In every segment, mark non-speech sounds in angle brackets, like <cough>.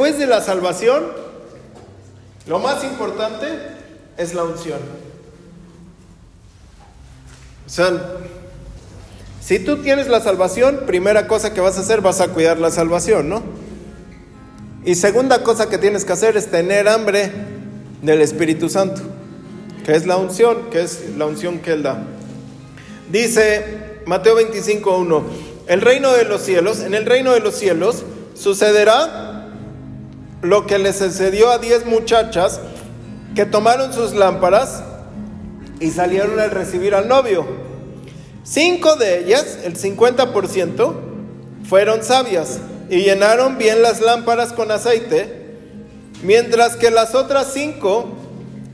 después de la salvación, lo más importante es la unción. O sea, si tú tienes la salvación, primera cosa que vas a hacer, vas a cuidar la salvación, ¿no? Y segunda cosa que tienes que hacer es tener hambre del Espíritu Santo, que es la unción, que es la unción que Él da. Dice Mateo 25.1, el reino de los cielos, en el reino de los cielos sucederá lo que le sucedió a diez muchachas que tomaron sus lámparas y salieron a recibir al novio. Cinco de ellas, el 50%, fueron sabias y llenaron bien las lámparas con aceite, mientras que las otras cinco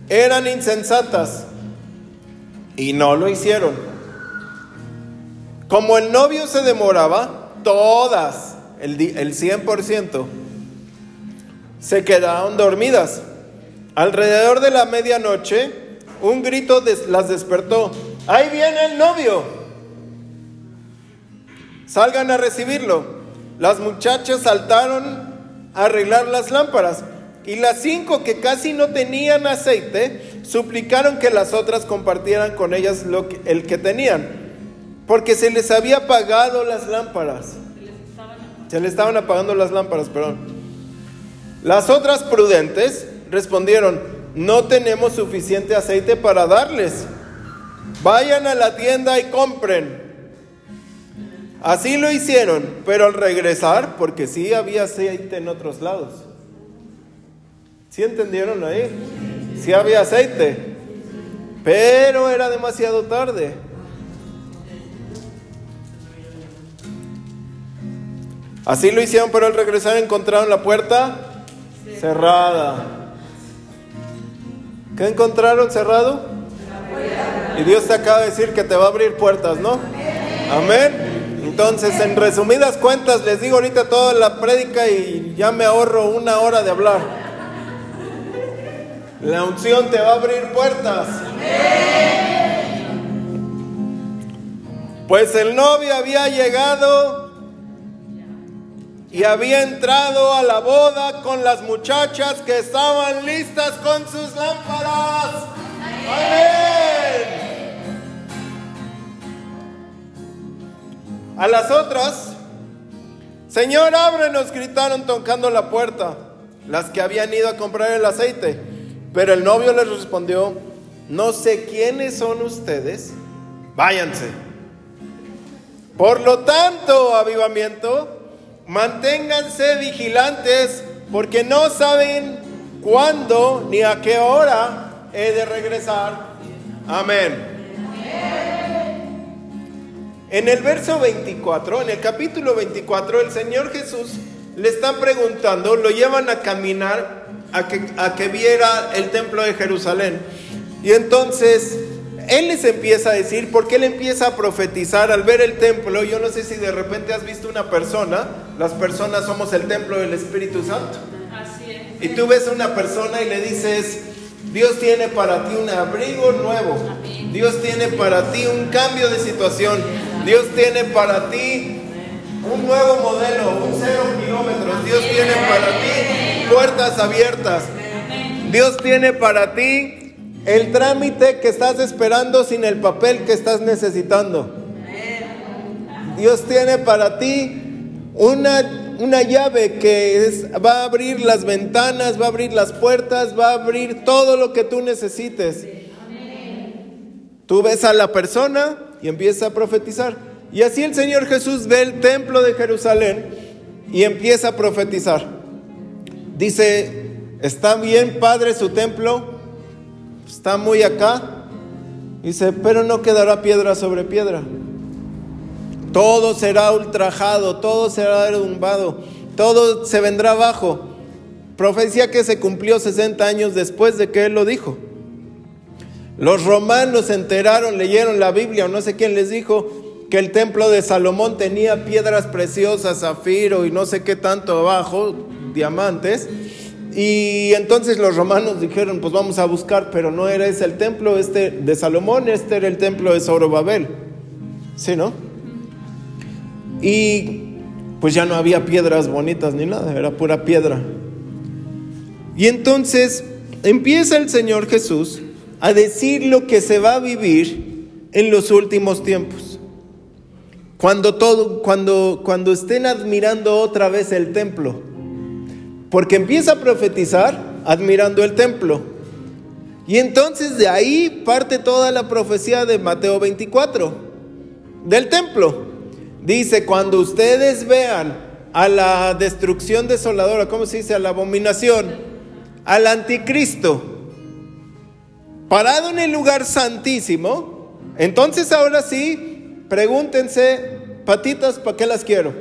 eran insensatas y no lo hicieron. Como el novio se demoraba, todas, el, el 100%, se quedaron dormidas. Alrededor de la medianoche, un grito las despertó. Ahí viene el novio. Salgan a recibirlo. Las muchachas saltaron a arreglar las lámparas y las cinco que casi no tenían aceite suplicaron que las otras compartieran con ellas lo el que tenían, porque se les había apagado las lámparas. Se les estaban apagando las lámparas, perdón. Las otras prudentes respondieron, no tenemos suficiente aceite para darles. Vayan a la tienda y compren. Así lo hicieron, pero al regresar, porque sí había aceite en otros lados. ¿Sí entendieron ahí? Sí había aceite, pero era demasiado tarde. Así lo hicieron, pero al regresar encontraron la puerta cerrada. ¿Qué encontraron cerrado? Y Dios te acaba de decir que te va a abrir puertas, ¿no? Amén. Entonces, en resumidas cuentas, les digo ahorita toda la prédica y ya me ahorro una hora de hablar. La unción te va a abrir puertas. Pues el novio había llegado y había entrado a la boda con las muchachas que estaban listas con sus lámparas. Amén. A las otras, Señor, ábrenos, gritaron tocando la puerta, las que habían ido a comprar el aceite. Pero el novio les respondió, no sé quiénes son ustedes, váyanse. Por lo tanto, avivamiento, manténganse vigilantes, porque no saben cuándo ni a qué hora he de regresar. Amén. En el verso 24, en el capítulo 24, el Señor Jesús le está preguntando, lo llevan a caminar a que, a que viera el templo de Jerusalén. Y entonces Él les empieza a decir, porque Él empieza a profetizar al ver el templo. Yo no sé si de repente has visto una persona, las personas somos el templo del Espíritu Santo. Así es. Y tú ves a una persona y le dices, Dios tiene para ti un abrigo nuevo. Dios tiene para ti un cambio de situación. Dios tiene para ti un nuevo modelo, un cero kilómetros. Dios tiene para ti puertas abiertas. Dios tiene para ti el trámite que estás esperando sin el papel que estás necesitando. Dios tiene para ti una, una llave que va a abrir las ventanas, va a abrir las puertas, va a abrir todo lo que tú necesites. Tú ves a la persona y empieza a profetizar. Y así el Señor Jesús ve el templo de Jerusalén y empieza a profetizar. Dice, ¿está bien, Padre, su templo? Está muy acá. Dice, pero no quedará piedra sobre piedra. Todo será ultrajado, todo será derrumbado, todo se vendrá abajo. Profecía que se cumplió 60 años después de que él lo dijo. Los romanos se enteraron, leyeron la Biblia, o no sé quién les dijo, que el templo de Salomón tenía piedras preciosas, zafiro y no sé qué tanto abajo, diamantes. Y entonces los romanos dijeron, pues vamos a buscar, pero no era ese el templo este de Salomón, este era el templo de Zorobabel. ¿Sí, no? Y pues ya no había piedras bonitas ni nada, era pura piedra. Y entonces empieza el Señor Jesús a decir lo que se va a vivir en los últimos tiempos. Cuando, todo, cuando, cuando estén admirando otra vez el templo. Porque empieza a profetizar admirando el templo. Y entonces de ahí parte toda la profecía de Mateo 24, del templo. Dice, cuando ustedes vean a la destrucción desoladora, ¿cómo se dice? A la abominación, al anticristo, parado en el lugar santísimo, entonces ahora sí, pregúntense, patitas, ¿para qué las quiero?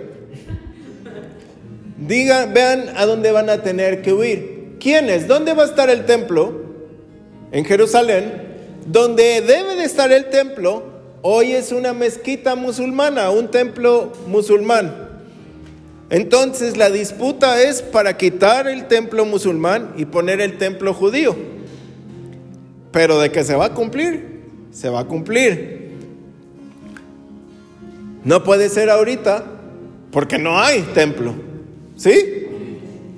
Digan, vean a dónde van a tener que huir. ¿Quiénes? ¿Dónde va a estar el templo? En Jerusalén. Donde debe de estar el templo, hoy es una mezquita musulmana, un templo musulmán. Entonces la disputa es para quitar el templo musulmán y poner el templo judío. Pero de que se va a cumplir, se va a cumplir. No puede ser ahorita porque no hay templo. ¿Sí?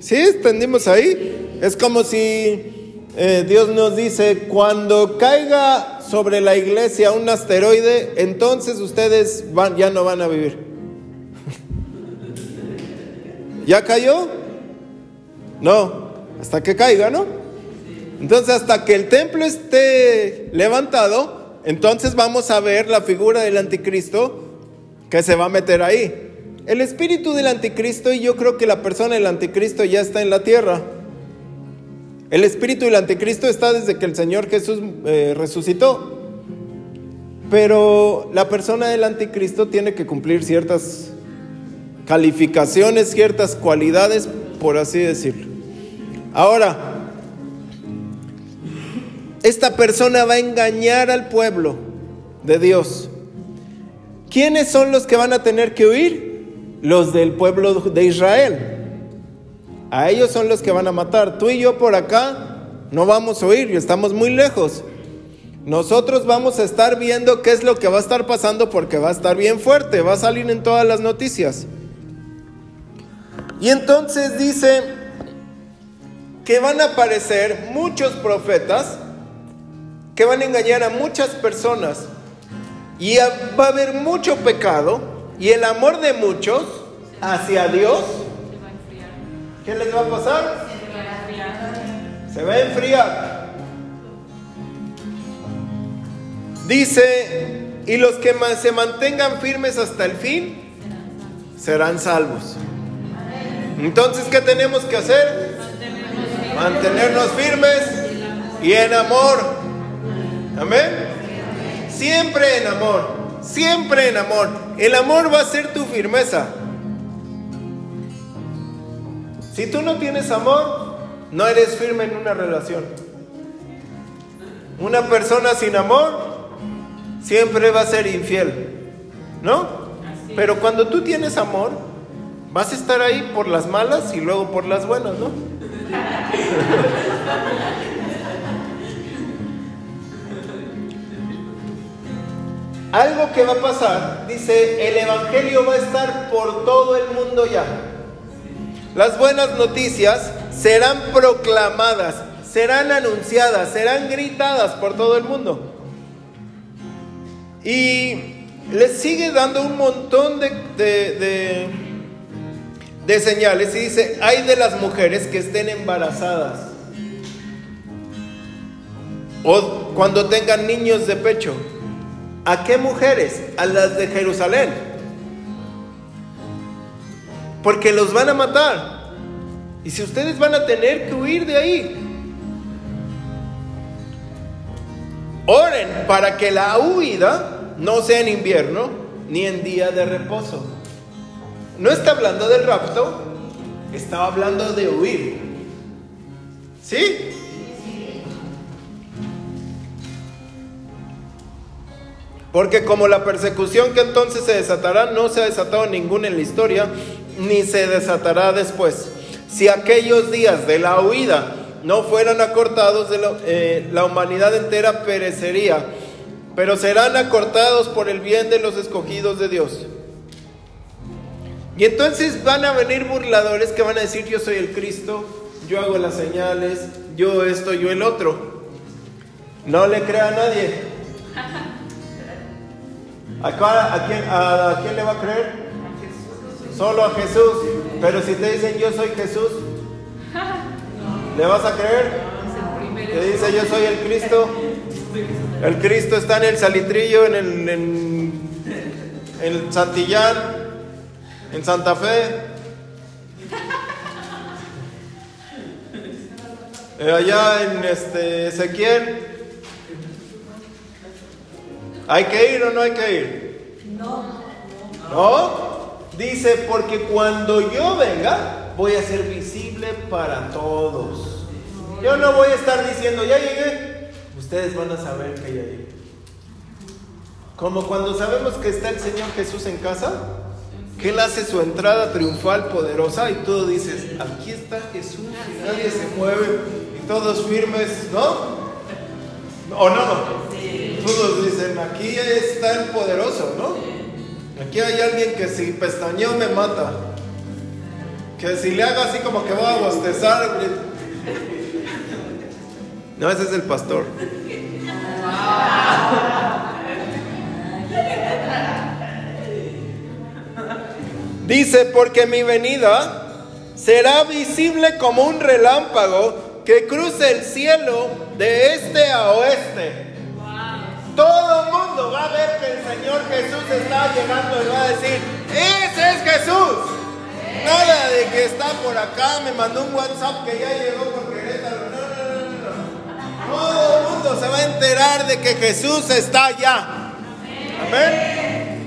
¿Sí? ¿Entendimos ahí? Es como si eh, Dios nos dice, cuando caiga sobre la iglesia un asteroide, entonces ustedes van, ya no van a vivir. <laughs> ¿Ya cayó? No, hasta que caiga, ¿no? Entonces, hasta que el templo esté levantado, entonces vamos a ver la figura del anticristo que se va a meter ahí. El espíritu del anticristo y yo creo que la persona del anticristo ya está en la tierra. El espíritu del anticristo está desde que el Señor Jesús eh, resucitó. Pero la persona del anticristo tiene que cumplir ciertas calificaciones, ciertas cualidades, por así decirlo. Ahora, esta persona va a engañar al pueblo de Dios. ¿Quiénes son los que van a tener que huir? Los del pueblo de Israel. A ellos son los que van a matar. Tú y yo por acá no vamos a oír, estamos muy lejos. Nosotros vamos a estar viendo qué es lo que va a estar pasando porque va a estar bien fuerte, va a salir en todas las noticias. Y entonces dice que van a aparecer muchos profetas que van a engañar a muchas personas y va a haber mucho pecado y el amor de muchos hacia Dios, ¿qué les va a pasar? Se va a enfriar. Dice, y los que se mantengan firmes hasta el fin serán salvos. Entonces, ¿qué tenemos que hacer? Mantenernos firmes y en amor. Amén. Siempre en amor. Siempre en amor. El amor va a ser tu firmeza. Si tú no tienes amor, no eres firme en una relación. Una persona sin amor siempre va a ser infiel. ¿No? Pero cuando tú tienes amor, vas a estar ahí por las malas y luego por las buenas, ¿no? <laughs> Algo que va a pasar, dice, el Evangelio va a estar por todo el mundo ya. Las buenas noticias serán proclamadas, serán anunciadas, serán gritadas por todo el mundo. Y les sigue dando un montón de, de, de señales y dice, hay de las mujeres que estén embarazadas o cuando tengan niños de pecho ¿A qué mujeres? A las de Jerusalén. Porque los van a matar. Y si ustedes van a tener que huir de ahí, oren para que la huida no sea en invierno ni en día de reposo. No está hablando del rapto, estaba hablando de huir. ¿Sí? Porque como la persecución que entonces se desatará no se ha desatado ninguna en la historia, ni se desatará después. Si aquellos días de la huida no fueran acortados, de eh, la humanidad entera perecería, pero serán acortados por el bien de los escogidos de Dios. Y entonces van a venir burladores que van a decir yo soy el Cristo, yo hago las señales, yo esto, yo el otro. No le crea a nadie. ¿A, quién, ¿A quién le va a creer? Solo a Jesús. Pero si te dicen yo soy Jesús, ¿le vas a creer? Te dice yo soy el Cristo. El Cristo está en el salitrillo, en el, en, en Santillán, en Santa Fe. Eh, allá en este Ezequiel. ¿Hay que ir o no hay que ir? No. ¿No? Dice, porque cuando yo venga, voy a ser visible para todos. Yo no voy a estar diciendo, ya llegué. Ustedes van a saber que ya llegué. Como cuando sabemos que está el Señor Jesús en casa, que Él hace su entrada triunfal, poderosa, y tú dices, aquí está Jesús, y nadie se mueve, y todos firmes, ¿no? ¿O no? Todos dicen, aquí está el poderoso, ¿no? Aquí hay alguien que si pestañeo me mata. Que si le hago así como que voy a bostezar. No, ese es el pastor. Dice, porque mi venida será visible como un relámpago que cruce el cielo de este a oeste. Todo el mundo va a ver que el Señor Jesús está llegando y va a decir, ese es Jesús. Nada de que está por acá, me mandó un WhatsApp que ya llegó por Querétaro. No, no, no, no. Todo el mundo se va a enterar de que Jesús está allá. Amén.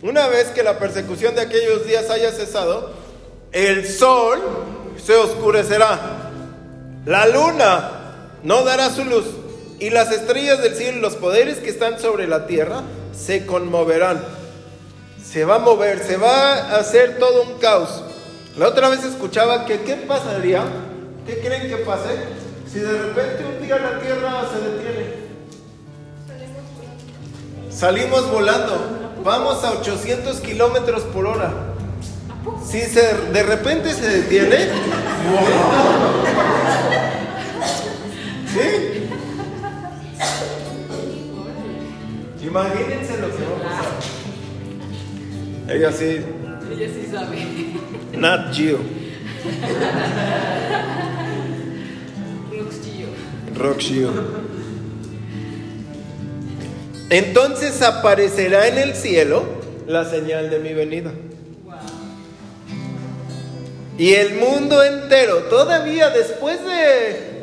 Una vez que la persecución de aquellos días haya cesado, el sol se oscurecerá. La luna no dará su luz, y las estrellas del cielo los poderes que están sobre la tierra se conmoverán. Se va a mover, se va a hacer todo un caos. La otra vez escuchaba que qué pasaría, qué creen que pase, si de repente un día la tierra se detiene. Salimos volando, vamos a 800 kilómetros por hora. Si se, de repente se detiene, ¿Sí? Imagínense lo que va a pasar. Ella sí. Ella sí sabe. Not Gio. Rock Gio. Entonces aparecerá en el cielo la señal de mi venida. Y el mundo entero, todavía después de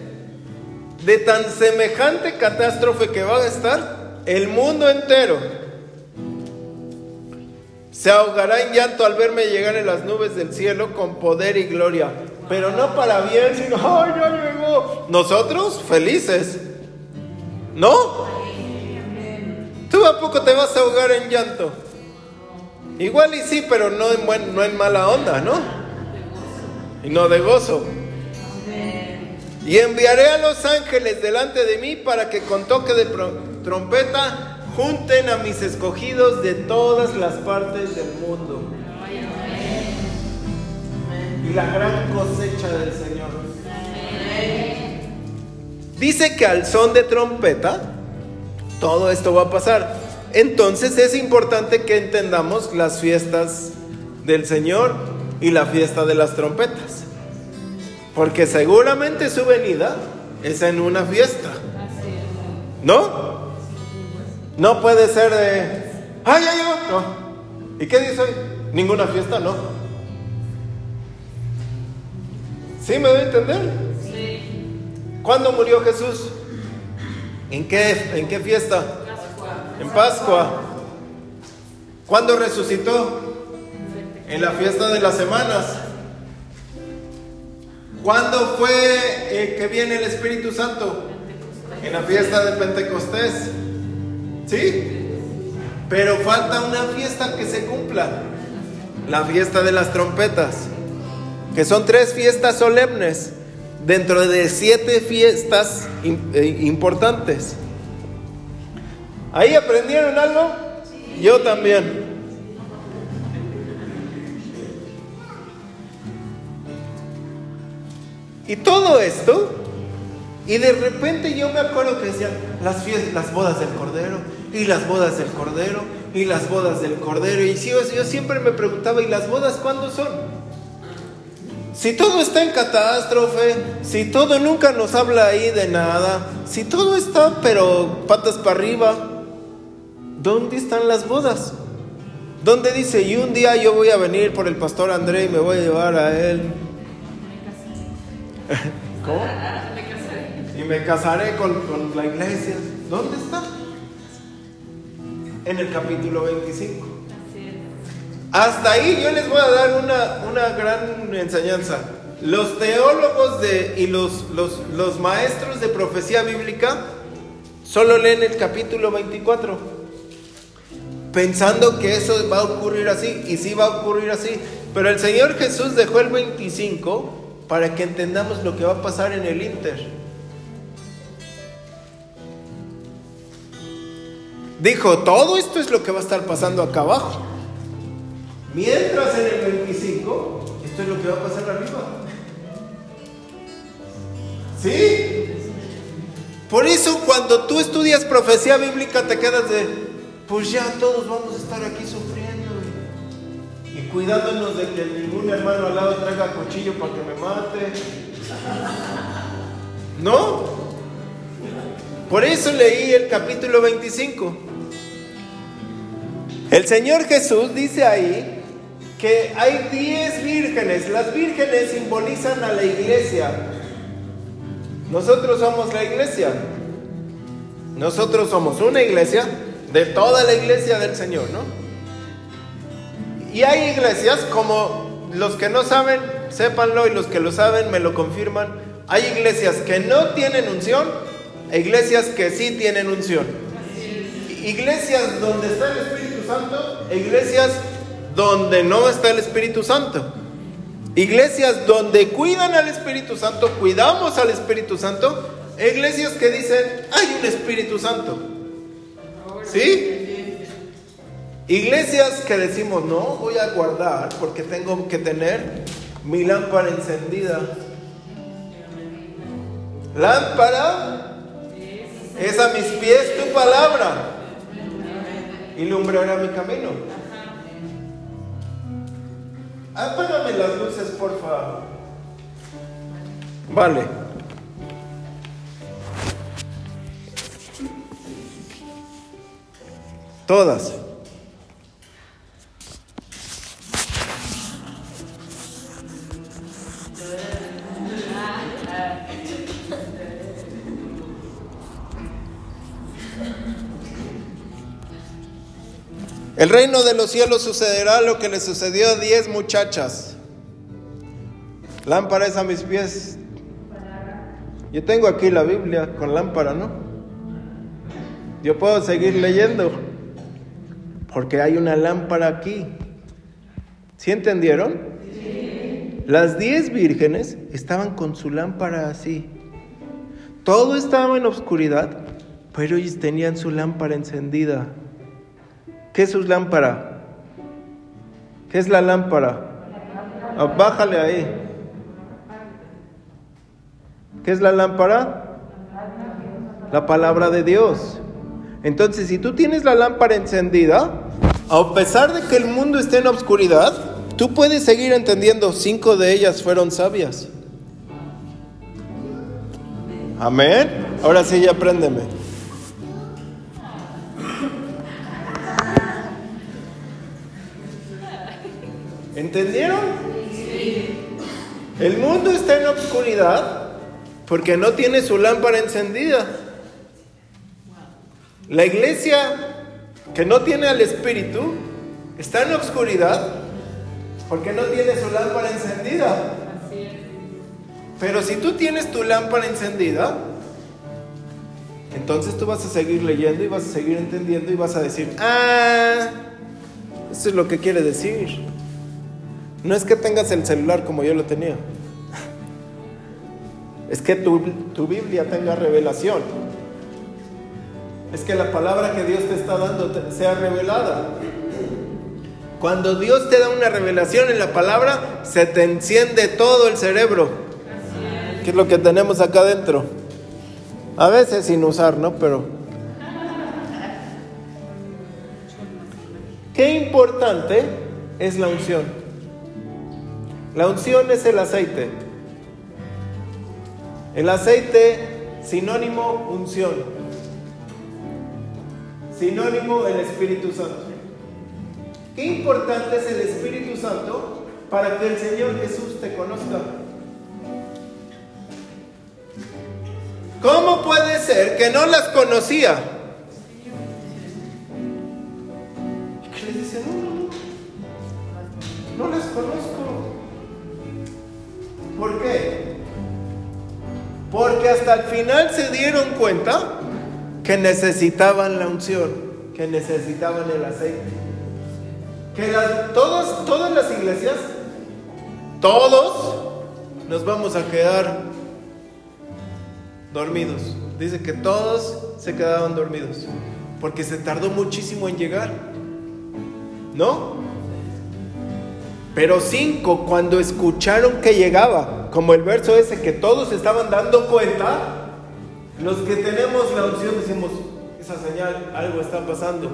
de tan semejante catástrofe que va a estar el mundo entero. Se ahogará en llanto al verme llegar en las nubes del cielo con poder y gloria. Pero no para bien, sino, ¡ay, ya llegó! Nosotros felices. ¿No? ¿Tú a poco te vas a ahogar en llanto? Igual y sí, pero no en, no en mala onda, ¿no? Y no de gozo. Y enviaré a los ángeles delante de mí para que con toque de trompeta junten a mis escogidos de todas las partes del mundo. Y la gran cosecha del Señor. Dice que al son de trompeta, todo esto va a pasar. Entonces es importante que entendamos las fiestas del Señor y la fiesta de las trompetas. Porque seguramente su venida es en una fiesta. ¿No? No puede ser de, ¡ay, ay, No. ¿Y qué dice hoy? Ninguna fiesta, no. ¿Sí me voy a entender? Sí. ¿Cuándo murió Jesús? ¿En qué, en qué fiesta? En Pascua. ¿Cuándo resucitó? En la fiesta de las semanas. ¿Cuándo fue eh, que viene el Espíritu Santo? En la fiesta de Pentecostés. ¿Sí? Pero falta una fiesta que se cumpla. La fiesta de las trompetas. Que son tres fiestas solemnes dentro de siete fiestas eh, importantes. ¿Ahí aprendieron algo? Yo también. Y todo esto, y de repente yo me acuerdo que decían las, fiestas, las bodas del Cordero, y las bodas del Cordero, y las bodas del Cordero. Y yo, yo siempre me preguntaba, ¿y las bodas cuándo son? Si todo está en catástrofe, si todo nunca nos habla ahí de nada, si todo está pero patas para arriba, ¿dónde están las bodas? ¿Dónde dice, y un día yo voy a venir por el pastor André y me voy a llevar a él? <laughs> ¿Cómo? Y me casaré con, con la iglesia. ¿Dónde está? En el capítulo 25. Hasta ahí yo les voy a dar una, una gran enseñanza. Los teólogos de, y los, los, los maestros de profecía bíblica solo leen el capítulo 24, pensando que eso va a ocurrir así, y sí va a ocurrir así. Pero el Señor Jesús dejó el 25 para que entendamos lo que va a pasar en el Inter. Dijo, todo esto es lo que va a estar pasando acá abajo. Mientras en el 25, esto es lo que va a pasar arriba. ¿Sí? Por eso cuando tú estudias profecía bíblica te quedas de, pues ya todos vamos a estar aquí sufriendo cuidándonos de que ningún hermano al lado traiga cuchillo para que me mate. ¿No? Por eso leí el capítulo 25. El Señor Jesús dice ahí que hay 10 vírgenes. Las vírgenes simbolizan a la iglesia. Nosotros somos la iglesia. Nosotros somos una iglesia de toda la iglesia del Señor, ¿no? Y hay iglesias como los que no saben, sépanlo, y los que lo saben me lo confirman. Hay iglesias que no tienen unción e iglesias que sí tienen unción. Iglesias donde está el Espíritu Santo e iglesias donde no está el Espíritu Santo. Iglesias donde cuidan al Espíritu Santo, cuidamos al Espíritu Santo. Iglesias que dicen, hay un Espíritu Santo. ¿Sí? Iglesias que decimos, no, voy a guardar porque tengo que tener mi lámpara encendida. Lámpara es a mis pies tu palabra y lumbrará mi camino. Apágame las luces, por favor. Vale. Todas. El reino de los cielos sucederá lo que le sucedió a diez muchachas. Lámpara es a mis pies. Yo tengo aquí la Biblia con lámpara, ¿no? Yo puedo seguir leyendo. Porque hay una lámpara aquí. ¿Sí entendieron? Las diez vírgenes estaban con su lámpara así. Todo estaba en oscuridad, pero ellos tenían su lámpara encendida. ¿Qué es su lámpara? ¿Qué es la lámpara? Ah, bájale ahí. ¿Qué es la lámpara? La palabra de Dios. Entonces, si tú tienes la lámpara encendida, a pesar de que el mundo esté en oscuridad, tú puedes seguir entendiendo. Cinco de ellas fueron sabias. Amén. Ahora sí, ya apréndeme. ¿Entendieron? El mundo está en oscuridad porque no tiene su lámpara encendida. La iglesia que no tiene al Espíritu está en oscuridad porque no tiene su lámpara encendida. Pero si tú tienes tu lámpara encendida, entonces tú vas a seguir leyendo y vas a seguir entendiendo y vas a decir, ah, eso es lo que quiere decir. No es que tengas el celular como yo lo tenía. <laughs> Es que tu, tu, Biblia tenga revelación. Es que la palabra que Dios te está dando sea revelada. Cuando Dios te da una revelación en la palabra, se te enciende todo el cerebro. ¿Qué es lo que tenemos acá adentro? A veces sin usar, ¿no? Pero... Qué importante es la unción. La unción es el aceite. El aceite, sinónimo, unción. Sinónimo, el Espíritu Santo. Qué importante es el Espíritu Santo para que el Señor Jesús te conozca. ¿Cómo puede ser que no las conocía? Y que le dice, no, no, no, no las conozco. ¿Por qué? Porque hasta el final se dieron cuenta que necesitaban la unción, que necesitaban el aceite. Que las, todas, todas las iglesias, todos nos vamos a quedar dormidos. Dice que todos se quedaban dormidos. Porque se tardó muchísimo en llegar. ¿No? Pero cinco, cuando escucharon que llegaba, como el verso ese que todos estaban dando cuenta, los que tenemos la unción decimos, esa señal, algo está pasando.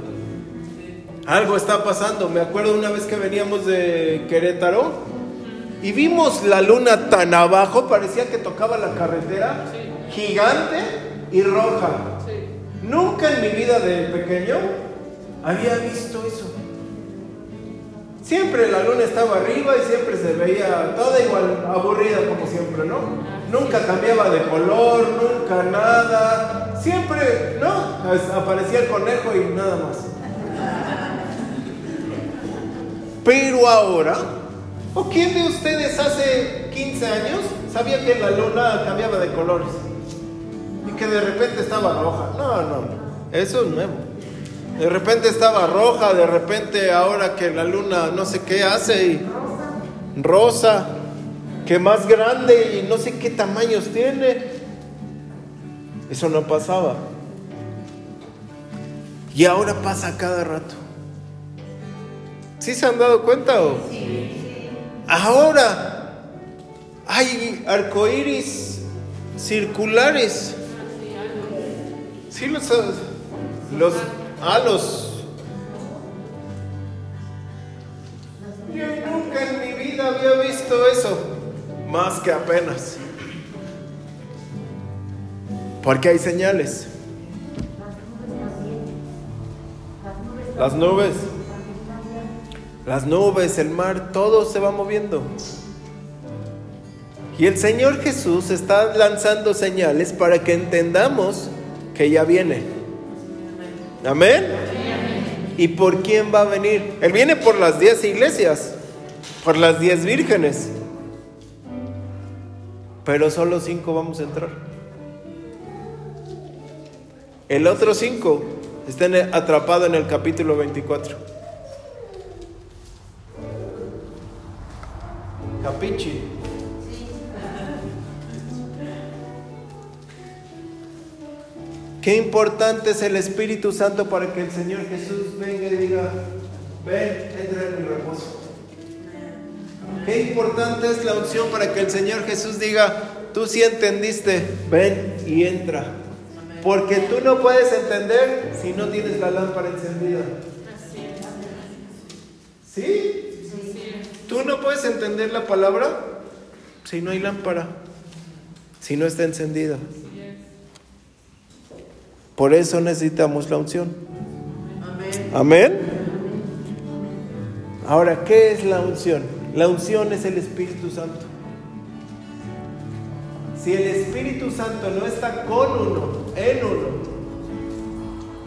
Algo está pasando. Me acuerdo una vez que veníamos de Querétaro y vimos la luna tan abajo, parecía que tocaba la carretera, gigante y roja. Nunca en mi vida de pequeño había visto eso. Siempre la luna estaba arriba y siempre se veía toda igual, aburrida como siempre, ¿no? Nunca cambiaba de color, nunca nada. Siempre, ¿no? Aparecía el conejo y nada más. Pero ahora, ¿o quién de ustedes hace 15 años sabía que la luna cambiaba de colores? Y que de repente estaba roja. No, no, eso es nuevo. De repente estaba roja, de repente ahora que la luna no sé qué hace y rosa, que más grande y no sé qué tamaños tiene. Eso no pasaba. Y ahora pasa cada rato. ¿Sí se han dado cuenta? O? Ahora hay arcoíris circulares. Sí, los, los halos. Yo nunca en mi vida había visto eso, más que apenas. Porque hay señales. Las nubes. Las nubes, el mar, todo se va moviendo. Y el Señor Jesús está lanzando señales para que entendamos que ya viene. Amén. ¿Y por quién va a venir? Él viene por las diez iglesias, por las diez vírgenes. Pero solo cinco vamos a entrar. El otro cinco están atrapados en el capítulo 24. Capichi. Qué importante es el Espíritu Santo para que el Señor Jesús venga y diga, ven, entra en mi reposo. Qué importante es la unción para que el Señor Jesús diga, tú sí entendiste, ven y entra. Porque tú no puedes entender si no tienes la lámpara encendida. ¿Sí? Tú no puedes entender la palabra si no hay lámpara, si no está encendida. Por eso necesitamos la unción. Amén. Ahora, ¿qué es la unción? La unción es el Espíritu Santo. Si el Espíritu Santo no está con uno, en uno,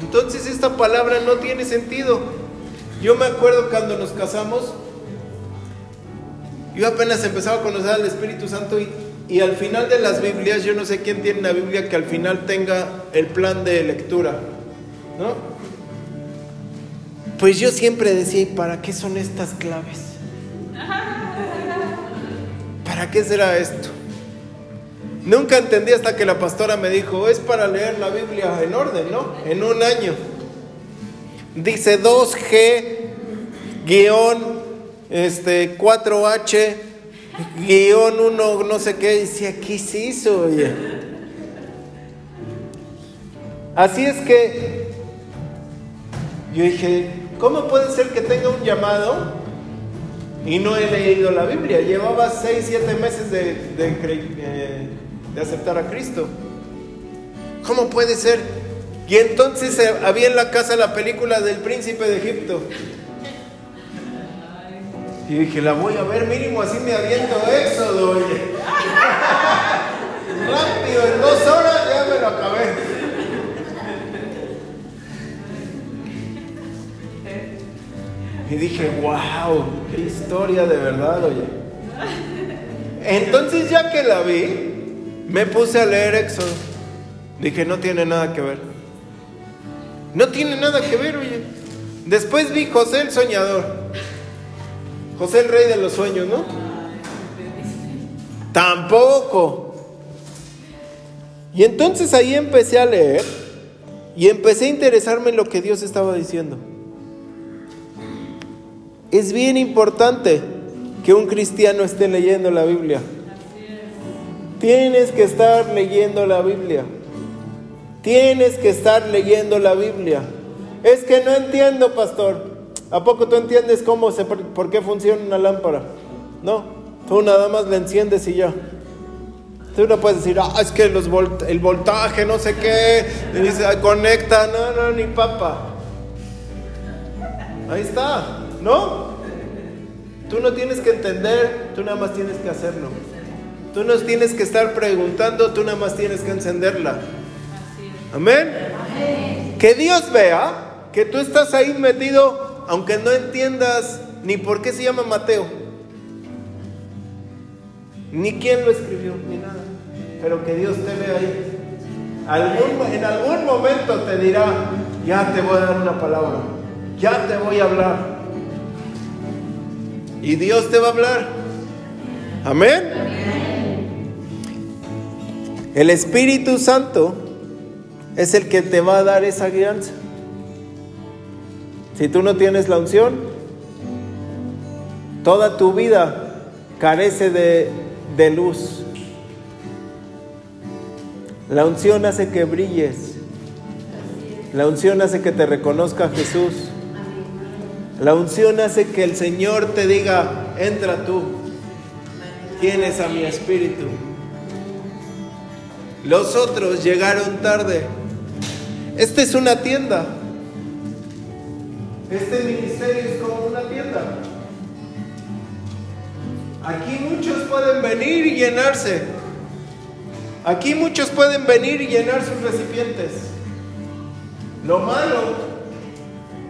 entonces esta palabra no tiene sentido. Yo me acuerdo cuando nos casamos, yo apenas empezaba a conocer al Espíritu Santo y, y al final de las Biblias, yo no sé quién tiene una Biblia que al final tenga el plan de lectura, ¿no? Pues yo siempre decía, ¿y para qué son estas claves? ¿Para qué será esto? Nunca entendí hasta que la pastora me dijo, es para leer la Biblia en orden, ¿no? En un año. Dice 2G guion este 4H guion uno, no sé qué, decía, ¿qué es eso? Oye? Así es que yo dije, ¿cómo puede ser que tenga un llamado y no he leído la Biblia? Llevaba 6, 7 meses de, de, de aceptar a Cristo. ¿Cómo puede ser? Y entonces eh, había en la casa la película del príncipe de Egipto. Y dije, la voy a ver mínimo, así me aviento éxodo, oye. <laughs> Rápido, en dos horas ya me lo acabé. Y dije, wow, qué historia de verdad, oye. Entonces ya que la vi, me puse a leer Éxodo. Dije, no tiene nada que ver. No tiene nada que ver, oye. Después vi José el soñador. José el rey de los sueños, ¿no? Tampoco. Y entonces ahí empecé a leer y empecé a interesarme en lo que Dios estaba diciendo. Es bien importante que un cristiano esté leyendo la Biblia. Tienes que estar leyendo la Biblia. Tienes que estar leyendo la Biblia. Es que no entiendo, pastor. ¿A poco tú entiendes cómo se, por qué funciona una lámpara? No, tú nada más la enciendes y ya. Tú no puedes decir, ah, es que los el voltaje, no sé qué, y dice, conecta, no, no, ni papa. Ahí está, ¿no? Tú no tienes que entender, tú nada más tienes que hacerlo. Tú no tienes que estar preguntando, tú nada más tienes que encenderla. Amén. Que Dios vea que tú estás ahí metido, aunque no entiendas ni por qué se llama Mateo, ni quién lo escribió, ni nada. Pero que Dios te vea ahí. en algún momento te dirá, ya te voy a dar una palabra, ya te voy a hablar. Y Dios te va a hablar. Amén. El Espíritu Santo es el que te va a dar esa guianza. Si tú no tienes la unción, toda tu vida carece de, de luz. La unción hace que brilles. La unción hace que te reconozca Jesús. La unción hace que el Señor te diga, entra tú, tienes a mi espíritu. Los otros llegaron tarde. Esta es una tienda. Este ministerio es como una tienda. Aquí muchos pueden venir y llenarse. Aquí muchos pueden venir y llenar sus recipientes. Lo malo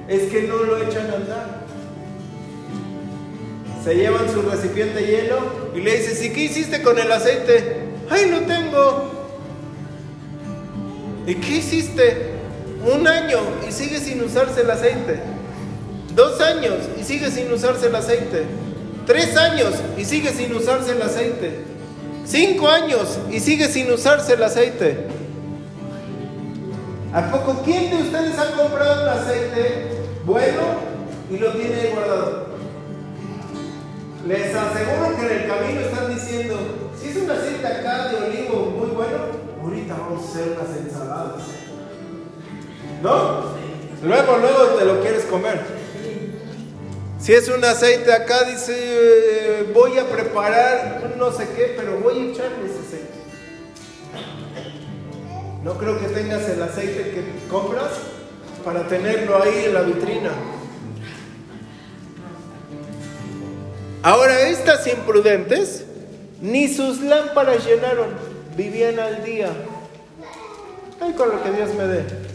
es que no lo echan a andar. Se llevan su recipiente lleno y le dices, ¿y qué hiciste con el aceite? ¡Ay, no tengo! ¿Y qué hiciste? Un año y sigue sin usarse el aceite. Años y sigue sin usarse el aceite. Tres años y sigue sin usarse el aceite. Cinco años y sigue sin usarse el aceite. ¿A poco quién de ustedes ha comprado un aceite bueno y lo tiene ahí guardado? Les aseguro que en el camino están diciendo, si es un aceite acá de olivo muy bueno, ahorita vamos a hacer unas ensaladas. ¿No? Luego, luego te lo quieres comer. Si es un aceite acá, dice, voy a preparar no sé qué, pero voy a echarle ese aceite. No creo que tengas el aceite que compras para tenerlo ahí en la vitrina. Ahora, estas imprudentes ni sus lámparas llenaron, vivían al día. Ay, con lo que Dios me dé.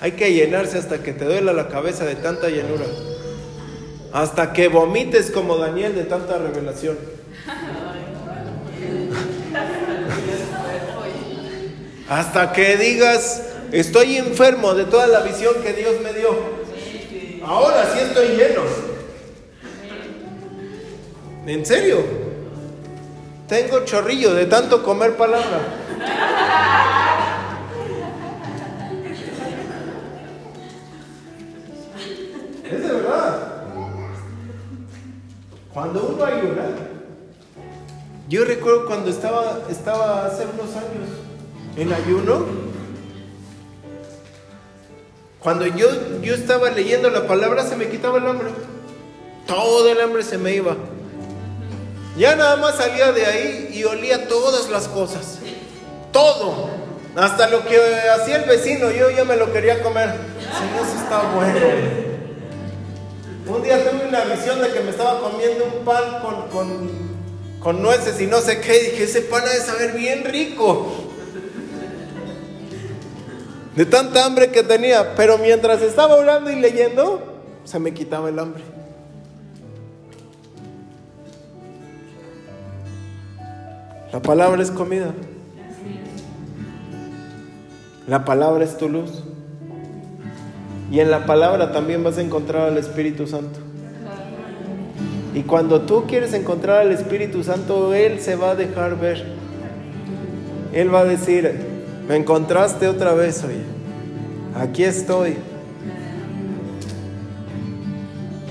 Hay que llenarse hasta que te duela la cabeza de tanta llenura. Hasta que vomites como Daniel de tanta revelación. Hasta que digas, estoy enfermo de toda la visión que Dios me dio. Ahora sí estoy lleno. ¿En serio? Tengo chorrillo de tanto comer palabra. Es de verdad. Cuando uno ayuna, yo recuerdo cuando estaba, estaba hace unos años en ayuno, cuando yo, yo estaba leyendo la palabra se me quitaba el hambre. Todo el hambre se me iba. Ya nada más salía de ahí y olía todas las cosas. Todo. Hasta lo que hacía el vecino, yo ya me lo quería comer. Señor, eso está bueno. Un día tuve una visión de que me estaba comiendo un pan con, con, nueces y no sé qué. Y dije, ese pan ha de saber bien rico. De tanta hambre que tenía. Pero mientras estaba orando y leyendo, se me quitaba el hambre. La palabra es comida. La palabra es tu luz. Y en la palabra también vas a encontrar al Espíritu Santo. Y cuando tú quieres encontrar al Espíritu Santo, Él se va a dejar ver. Él va a decir, me encontraste otra vez, oye. Aquí estoy.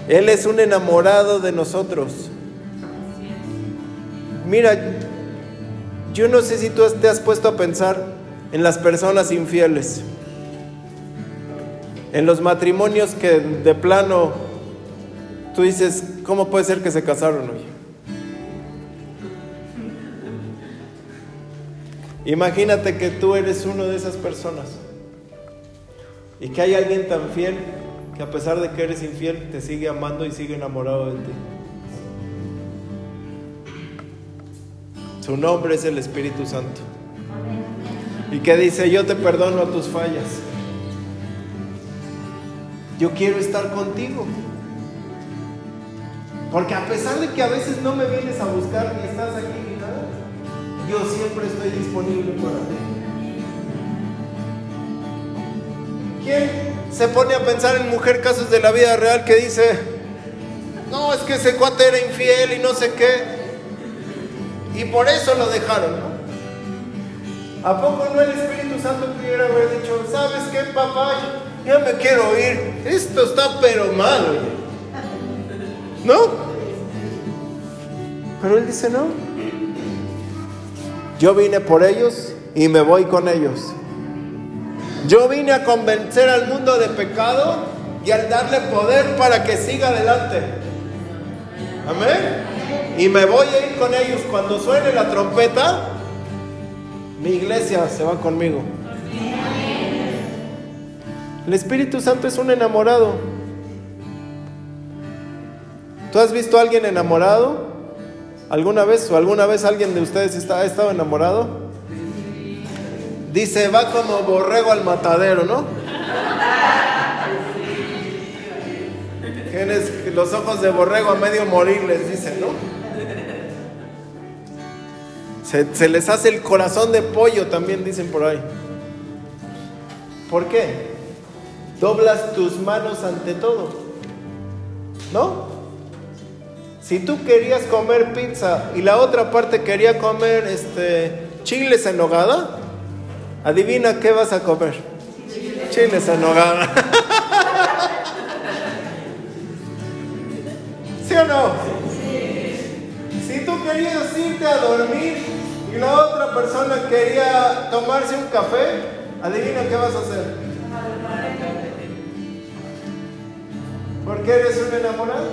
Él es un enamorado de nosotros. Mira, yo no sé si tú te has puesto a pensar en las personas infieles, en los matrimonios que de plano tú dices, ¿cómo puede ser que se casaron hoy? Imagínate que tú eres uno de esas personas y que hay alguien tan fiel que a pesar de que eres infiel te sigue amando y sigue enamorado de ti. Su nombre es el Espíritu Santo. Y que dice, yo te perdono tus fallas. Yo quiero estar contigo. Porque a pesar de que a veces no me vienes a buscar ni estás aquí ni nada, yo siempre estoy disponible para ti. ¿Quién se pone a pensar en mujer casos de la vida real que dice, no, es que ese cuate era infiel y no sé qué? Y por eso lo dejaron, ¿no? ¿A poco no el Espíritu Santo pudiera haber dicho, ¿sabes qué, papá? Ya me quiero ir. Esto está pero mal. ¿No? Pero él dice, no. Yo vine por ellos y me voy con ellos. Yo vine a convencer al mundo de pecado y al darle poder para que siga adelante. Amén. Y me voy a ir con ellos. Cuando suene la trompeta, mi iglesia se va conmigo. El Espíritu Santo es un enamorado. ¿Tú has visto a alguien enamorado? ¿Alguna vez o alguna vez alguien de ustedes está, ha estado enamorado? Dice, va como borrego al matadero, ¿no? Tienes los ojos de borrego a medio morir, les dicen, ¿no? Se, les hace el corazón de pollo, también dicen por ahí. ¿Por qué? Doblas tus manos ante todo. ¿No? Si tú querías comer pizza y la otra parte quería comer este, chiles en nogada, adivina qué vas a comer. Chiles en nogada. <laughs> ¿Sí o no? Si tú querías irte a dormir y la otra persona quería tomarse un café, adivina qué vas a hacer. Porque eres un enamorado.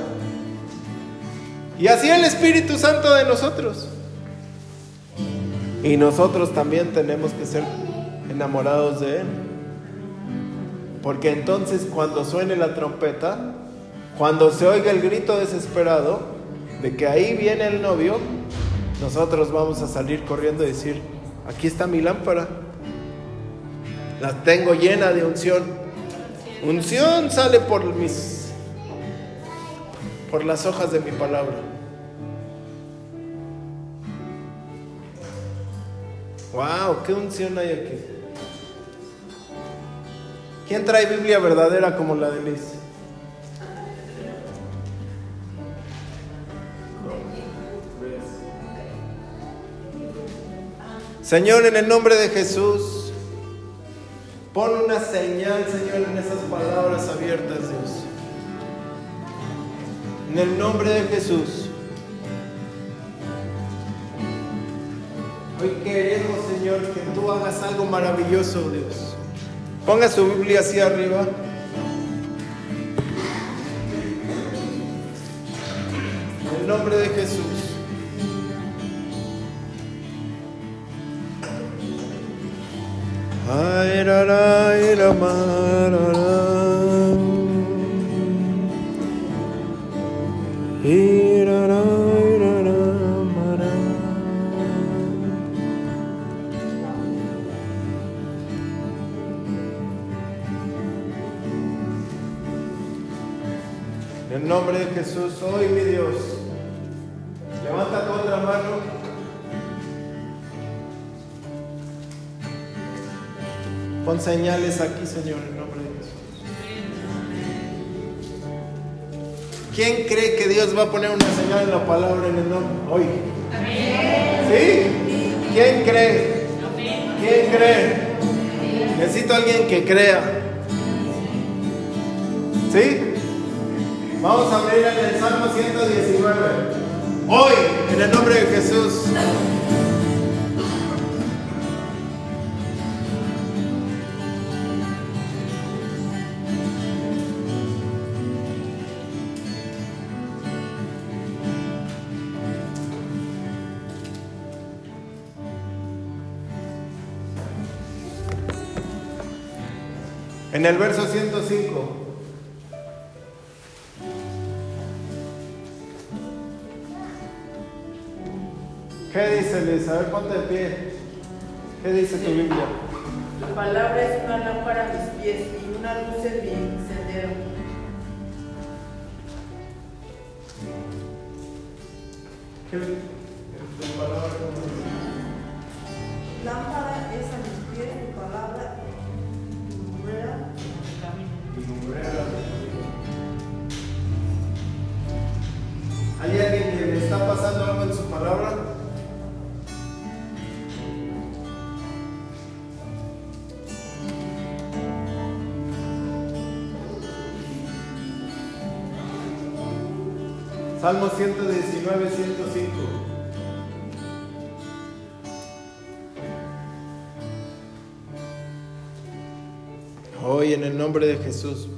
Y así el Espíritu Santo de nosotros. Y nosotros también tenemos que ser enamorados de Él. Porque entonces cuando suene la trompeta, cuando se oiga el grito desesperado de que ahí viene el novio, nosotros vamos a salir corriendo y decir, aquí está mi lámpara, la tengo llena de unción. Unción sale por mis, por las hojas de mi palabra. Wow, qué unción hay aquí. ¿Quién trae Biblia verdadera como la de Liz? Señor, en el nombre de Jesús, pon una señal, En el nombre de Jesús. Hoy queremos, Señor, que tú hagas algo maravilloso, Dios. Ponga su Biblia hacia arriba. Poner una señal en la palabra en el nombre? Hoy. ¿Sí? ¿Quién cree? ¿Quién cree? Necesito a alguien que crea. ¿Sí? Vamos a abrir en el Salmo 119. Hoy, en el nombre de Jesús. En el verso 105. ¿Qué dice Liz? A ver, ponte de pie. ¿Qué dice tu Biblia? Tu palabra es una lámpara a mis pies y una luz en mi sendero. ¿Qué Salmo 119, 105. Hoy en el nombre de Jesús.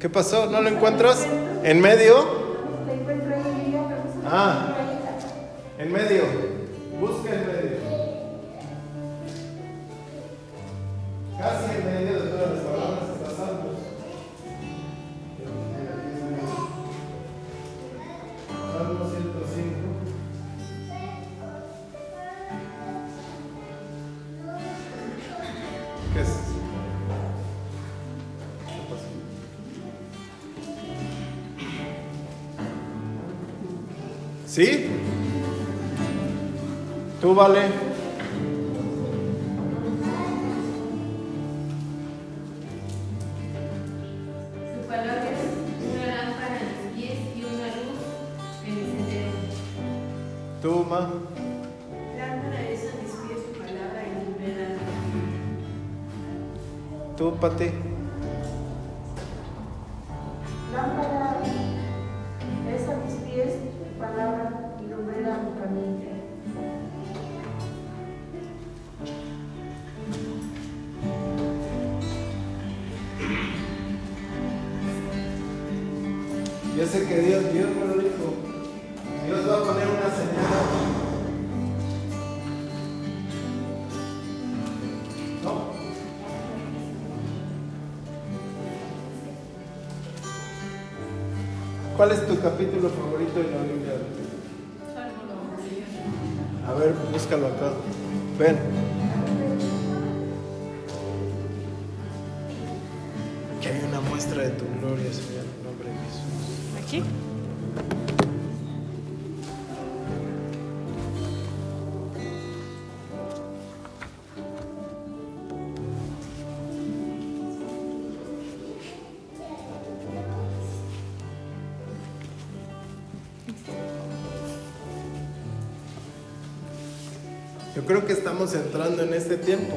¿Qué pasó? ¿No lo encuentras? ¿En medio? Ah. Su palabra es una lámpara a mis pies y una luz en mi sendero. ¿Tú, ma? Lámpara es a mis pies tu palabra y lumbrera en ¿Cuál es tu capítulo creo que estamos entrando en este tiempo.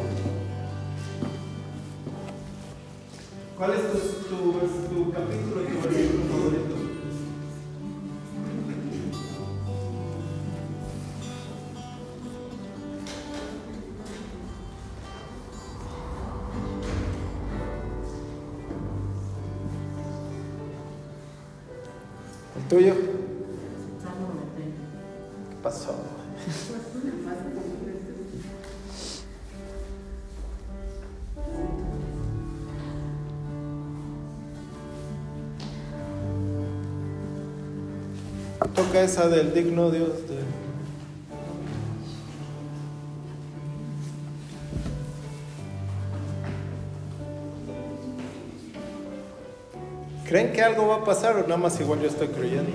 grandeza del digno Dios. De... ¿Creen que algo va a pasar o nada más igual yo estoy creyendo?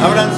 Abran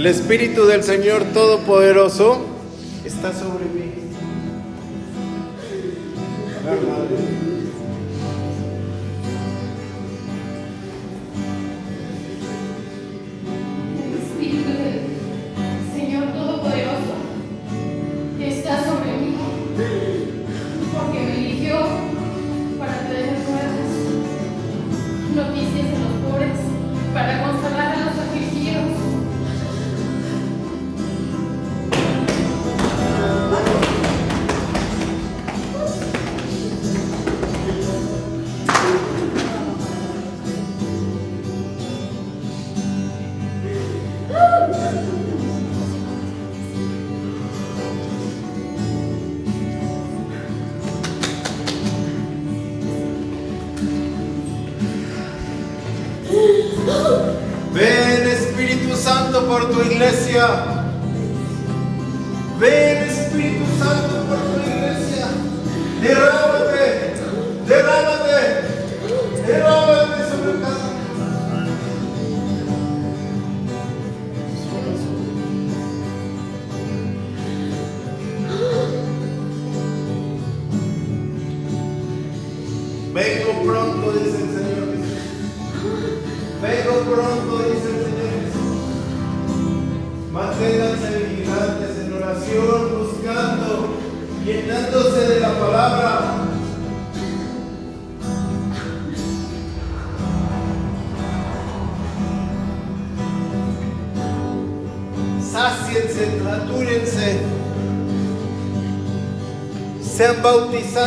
El Espíritu del Señor Todopoderoso está sobre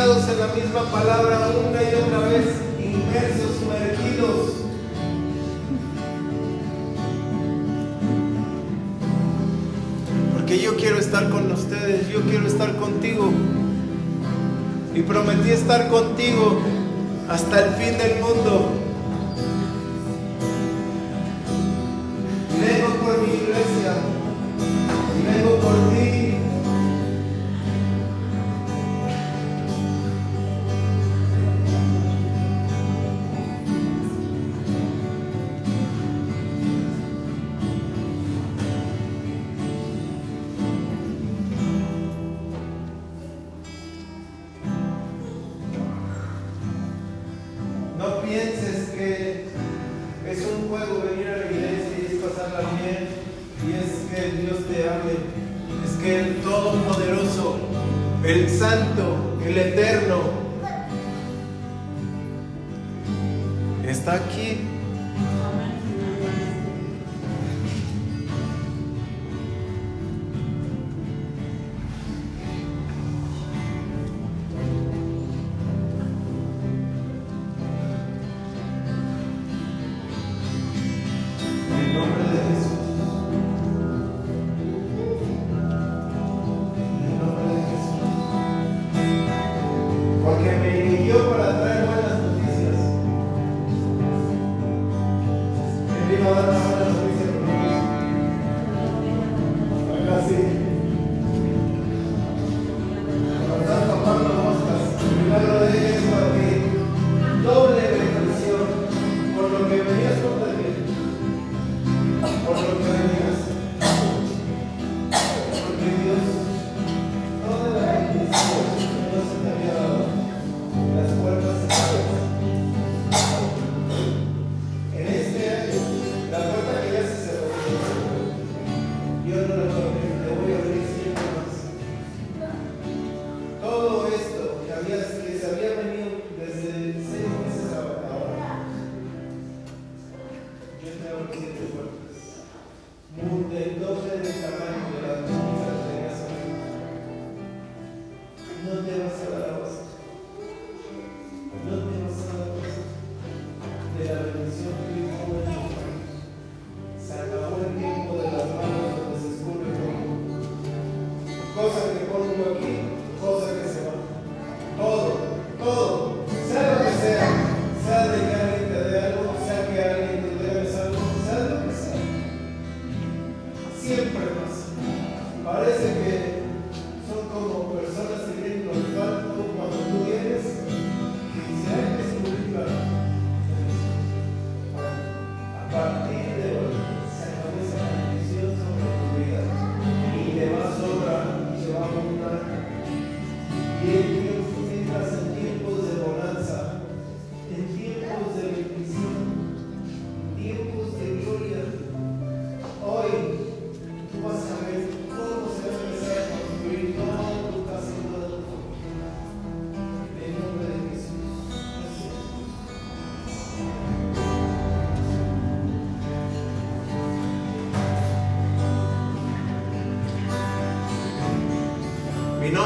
en la misma palabra una y otra vez, inmersos, sumergidos. Porque yo quiero estar con ustedes, yo quiero estar contigo. Y prometí estar contigo hasta el fin del mundo. hear me?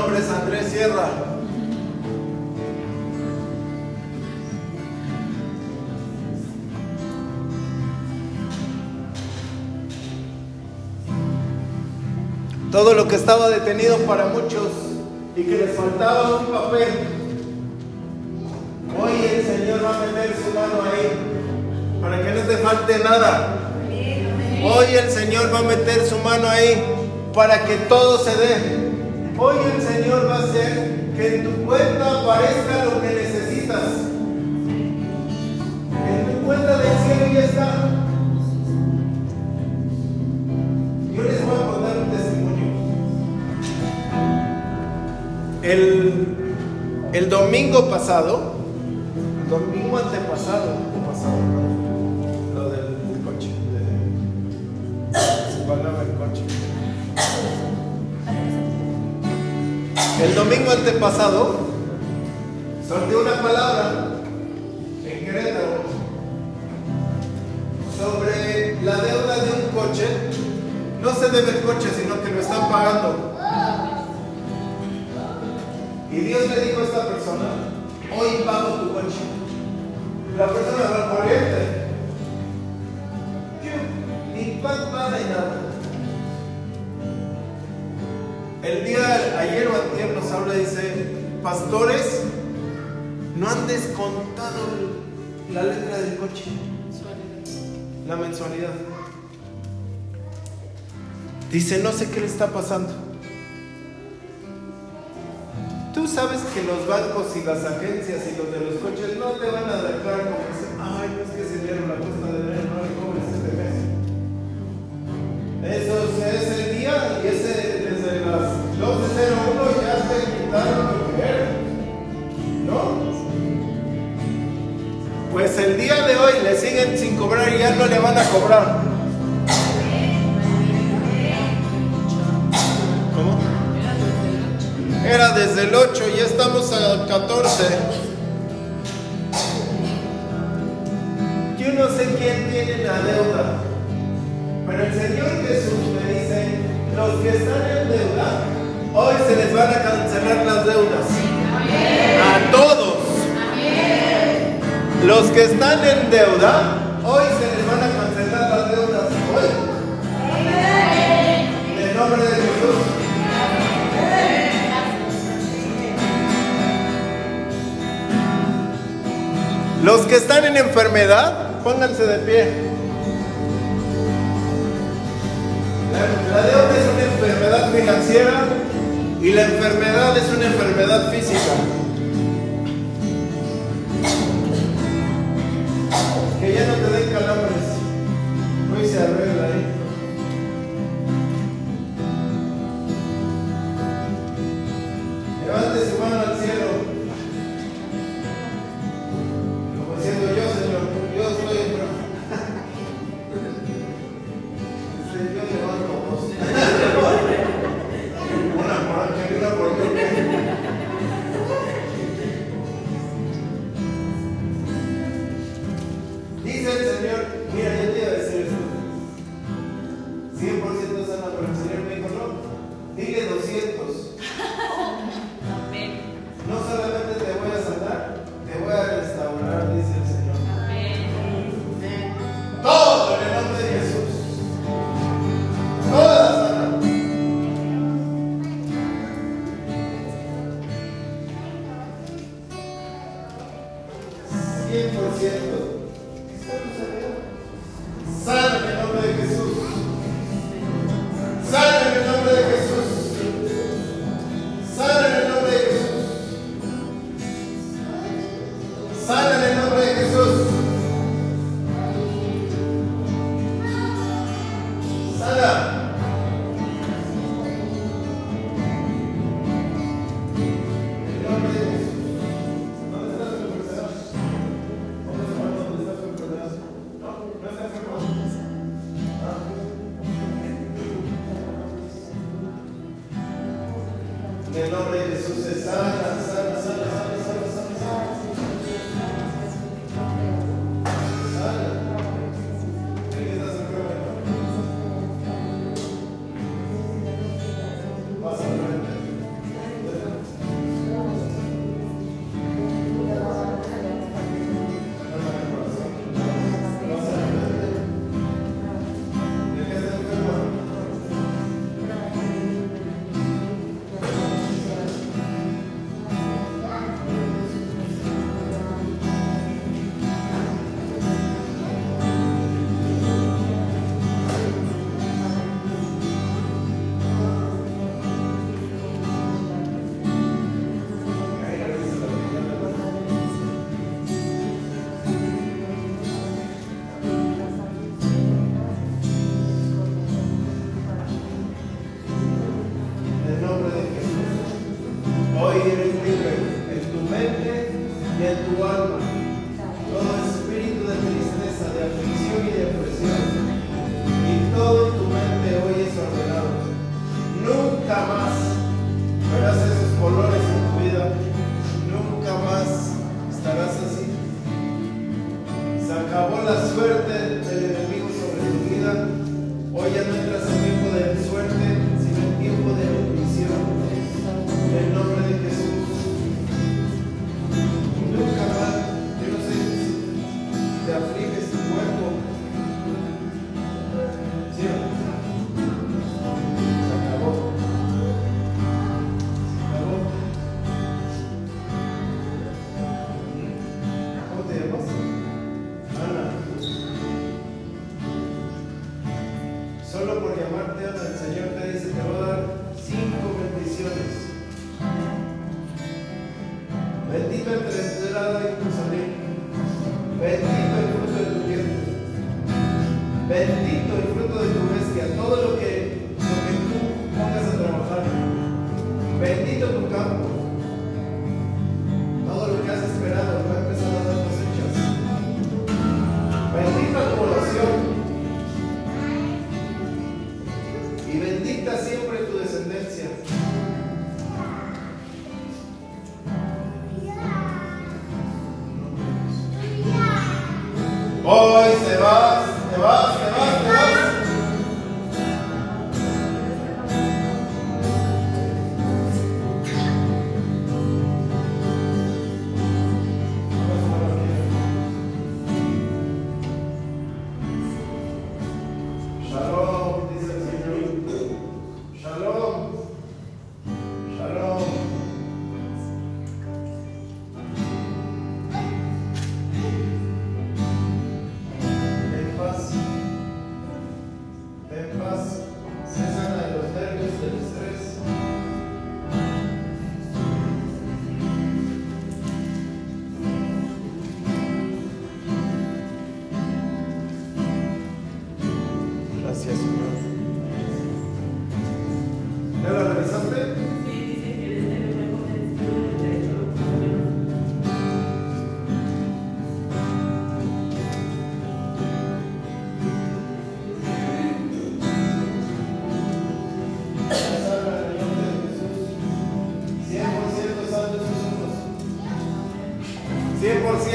nombre es Andrés Sierra. Todo lo que estaba detenido para muchos y que les faltaba un papel, hoy el Señor va a meter su mano ahí para que no te falte nada. Hoy el Señor va a meter su mano ahí para que todo se dé. Hoy el Señor va a hacer que en tu cuenta aparezca lo que necesitas. En tu cuenta del cielo ya está. Yo les voy a contar un testimonio. El, el domingo pasado, domingo antepasado, antepasado, El domingo antepasado solté una palabra en Querétaro sobre la deuda de un coche. No se debe el coche, sino que lo están pagando. Y Dios le dijo a esta persona, hoy pago tu coche. La persona va al corriente. Ni pan, nada El día, ayer o antier nos habla, dice, pastores, no han descontado la letra del coche, la mensualidad. Dice, no sé qué le está pasando. Tú sabes que los bancos y las agencias y los de los coches no te van a declarar como dicen, ay, no es que se dieron la cuesta Pues el día de hoy le siguen sin cobrar y ya no le van a cobrar. ¿Cómo? Era desde el 8, ya estamos al 14. Yo no sé quién tiene la deuda, pero el Señor Jesús me dice, los que están en deuda, hoy se les van a cancelar las deudas. Los que están en deuda, hoy se les van a cancelar las deudas. Hoy. En el nombre de Jesús. Los que están en enfermedad, pónganse de pie. La, la deuda es una enfermedad financiera y la enfermedad es una enfermedad física. Hoy se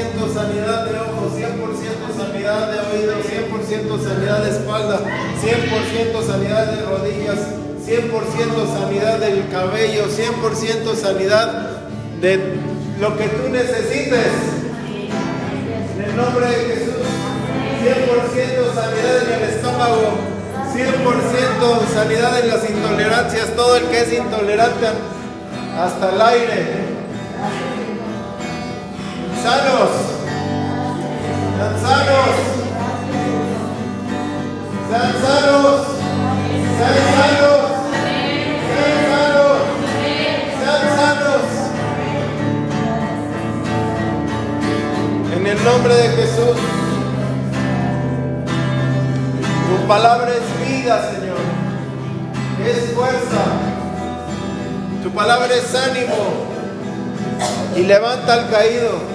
100% sanidad de ojos, 100% sanidad de oído, 100% sanidad de espalda, 100% sanidad de rodillas, 100% sanidad del cabello, 100% sanidad de lo que tú necesites. En el nombre de Jesús, 100% sanidad en el estómago, 100% sanidad en las intolerancias, todo el que es intolerante hasta el aire sanos. Sean sanos. Sean sanos. Sean sanos. Sean sanos. Sean sanos. En el nombre de Jesús. Tu palabra es vida, Señor. Es fuerza. Tu palabra es ánimo y levanta al caído.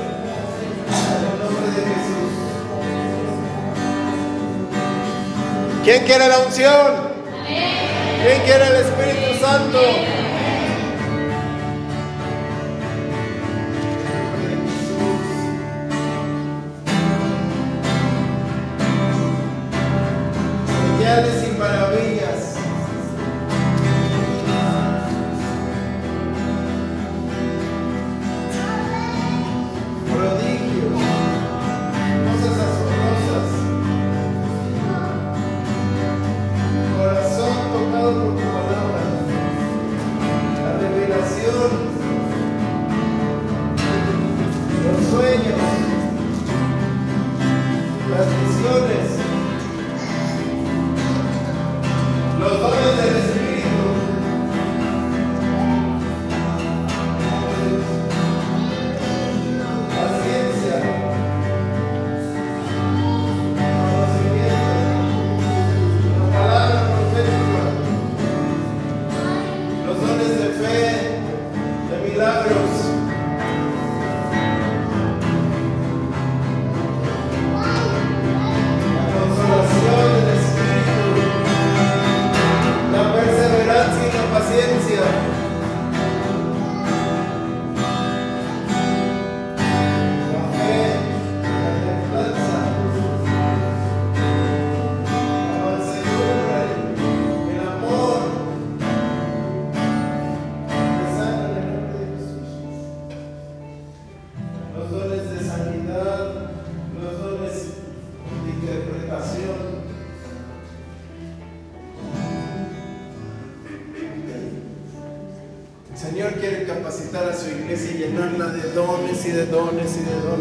¿Quién quiere la unción? ¿Quién quiere el Espíritu Santo? Y de dones y de dones.